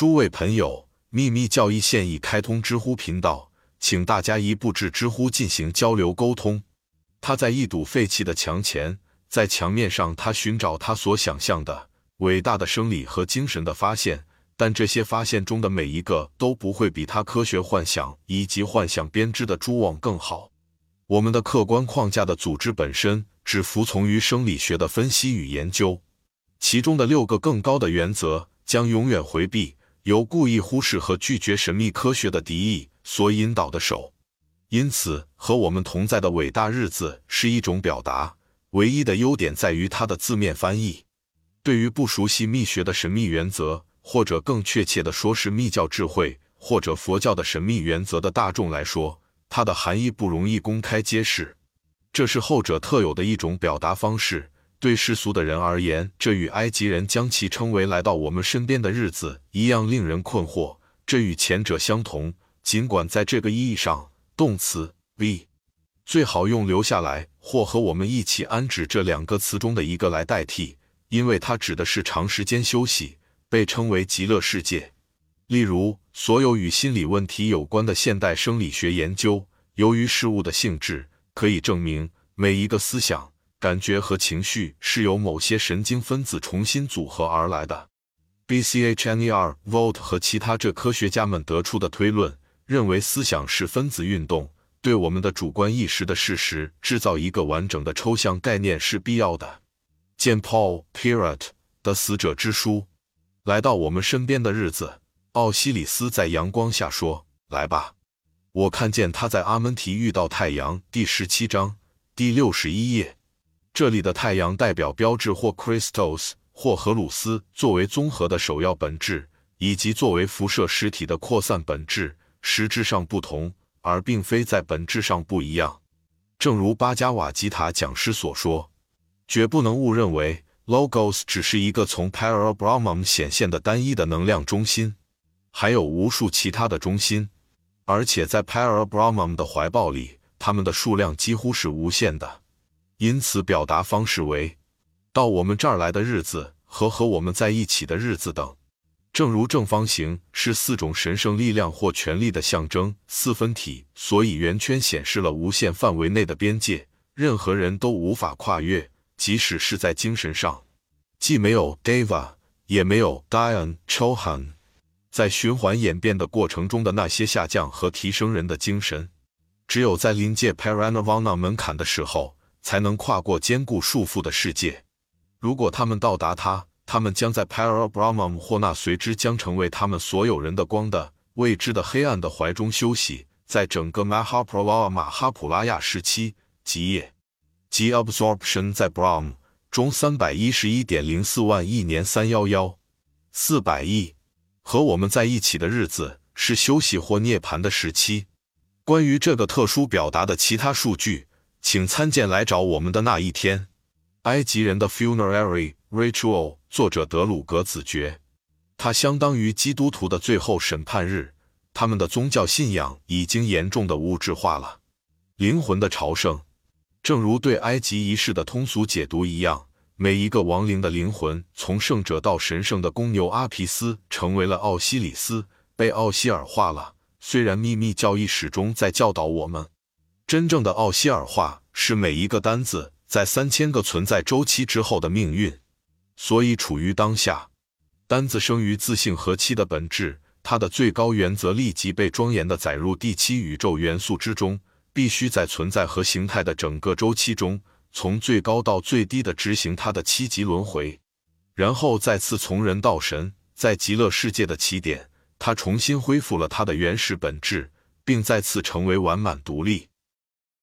诸位朋友，秘密教义现已开通知乎频道，请大家一步至知乎进行交流沟通。他在一堵废弃的墙前，在墙面上，他寻找他所想象的伟大的生理和精神的发现，但这些发现中的每一个都不会比他科学幻想以及幻想编织的蛛网更好。我们的客观框架的组织本身只服从于生理学的分析与研究，其中的六个更高的原则将永远回避。由故意忽视和拒绝神秘科学的敌意所引导的手，因此和我们同在的伟大日子是一种表达。唯一的优点在于它的字面翻译。对于不熟悉秘学的神秘原则，或者更确切的说是密教智慧或者佛教的神秘原则的大众来说，它的含义不容易公开揭示。这是后者特有的一种表达方式。对世俗的人而言，这与埃及人将其称为来到我们身边的日子一样令人困惑。这与前者相同，尽管在这个意义上，动词 be 最好用留下来或和我们一起安置这两个词中的一个来代替，因为它指的是长时间休息，被称为极乐世界。例如，所有与心理问题有关的现代生理学研究，由于事物的性质，可以证明每一个思想。感觉和情绪是由某些神经分子重新组合而来的。B C H N E R Volt 和其他这科学家们得出的推论认为，思想是分子运动，对我们的主观意识的事实制造一个完整的抽象概念是必要的。见 Paul Pirot 的《死者之书》。来到我们身边的日子，奥西里斯在阳光下说：“来吧，我看见他在阿门提遇到太阳。”第十七章第六十一页。这里的太阳代表标志或 crystals 或荷鲁斯作为综合的首要本质，以及作为辐射实体的扩散本质，实质上不同，而并非在本质上不一样。正如巴加瓦吉塔讲师所说，绝不能误认为 logos 只是一个从 p a r a b r a h m a 显现的单一的能量中心，还有无数其他的中心，而且在 p a r a b r a h m a 的怀抱里，它们的数量几乎是无限的。因此，表达方式为“到我们这儿来的日子”和“和我们在一起的日子”等。正如正方形是四种神圣力量或权力的象征四分体，所以圆圈显示了无限范围内的边界，任何人都无法跨越，即使是在精神上。既没有 Deva，也没有 Dian Chohan，在循环演变的过程中的那些下降和提升人的精神，只有在临界 Paranavana 门槛的时候。才能跨过坚固束缚的世界。如果他们到达它，他们将在 Parabrahman 或那随之将成为他们所有人的光的未知的黑暗的怀中休息。在整个 Mahaprabha 马哈普拉亚时期，极夜及 Absorption 在 Brahm 中三百一十一点零四万亿年三幺幺四百亿和我们在一起的日子是休息或涅槃的时期。关于这个特殊表达的其他数据。请参见来找我们的那一天，埃及人的 funerary ritual。作者德鲁格子爵，它相当于基督徒的最后审判日。他们的宗教信仰已经严重的物质化了。灵魂的朝圣，正如对埃及仪式的通俗解读一样，每一个亡灵的灵魂，从圣者到神圣的公牛阿皮斯，成为了奥西里斯，被奥西尔化了。虽然秘密教义始终在教导我们。真正的奥希尔化是每一个单子在三千个存在周期之后的命运，所以处于当下，单子生于自性和期的本质，它的最高原则立即被庄严的载入第七宇宙元素之中，必须在存在和形态的整个周期中，从最高到最低的执行它的七级轮回，然后再次从人到神，在极乐世界的起点，它重新恢复了它的原始本质，并再次成为完满独立。